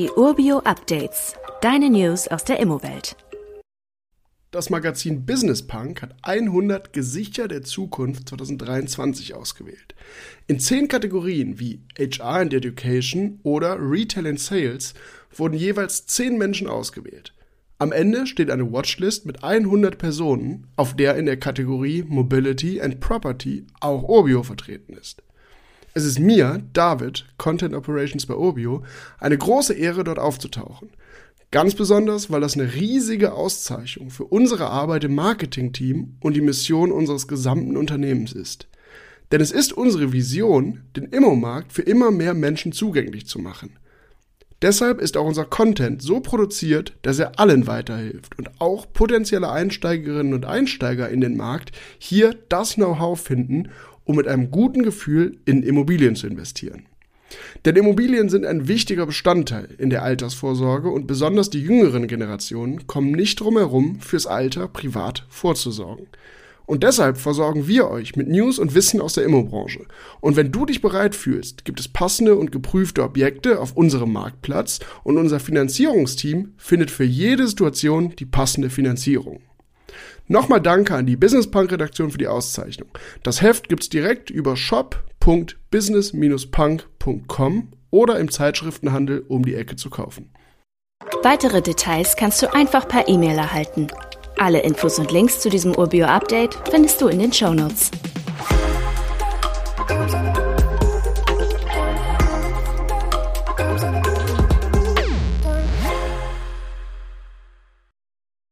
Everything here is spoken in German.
Die Urbio Updates. Deine News aus der Immowelt. Das Magazin Business Punk hat 100 Gesichter der Zukunft 2023 ausgewählt. In zehn Kategorien wie HR and Education oder Retail and Sales wurden jeweils zehn Menschen ausgewählt. Am Ende steht eine Watchlist mit 100 Personen, auf der in der Kategorie Mobility and Property auch Urbio vertreten ist. Es ist mir, David, Content Operations bei Urbio, eine große Ehre, dort aufzutauchen. Ganz besonders, weil das eine riesige Auszeichnung für unsere Arbeit im Marketingteam und die Mission unseres gesamten Unternehmens ist. Denn es ist unsere Vision, den Immomarkt für immer mehr Menschen zugänglich zu machen. Deshalb ist auch unser Content so produziert, dass er allen weiterhilft und auch potenzielle Einsteigerinnen und Einsteiger in den Markt hier das Know-how finden, um mit einem guten Gefühl in Immobilien zu investieren. Denn Immobilien sind ein wichtiger Bestandteil in der Altersvorsorge und besonders die jüngeren Generationen kommen nicht drum herum, fürs Alter privat vorzusorgen. Und deshalb versorgen wir euch mit News und Wissen aus der Immobranche. Und wenn du dich bereit fühlst, gibt es passende und geprüfte Objekte auf unserem Marktplatz und unser Finanzierungsteam findet für jede Situation die passende Finanzierung. Nochmal danke an die Business Punk Redaktion für die Auszeichnung. Das Heft gibt's direkt über shop.business-punk.com oder im Zeitschriftenhandel um die Ecke zu kaufen. Weitere Details kannst du einfach per E-Mail erhalten. Alle Infos und Links zu diesem Urbio-Update findest du in den Show Notes.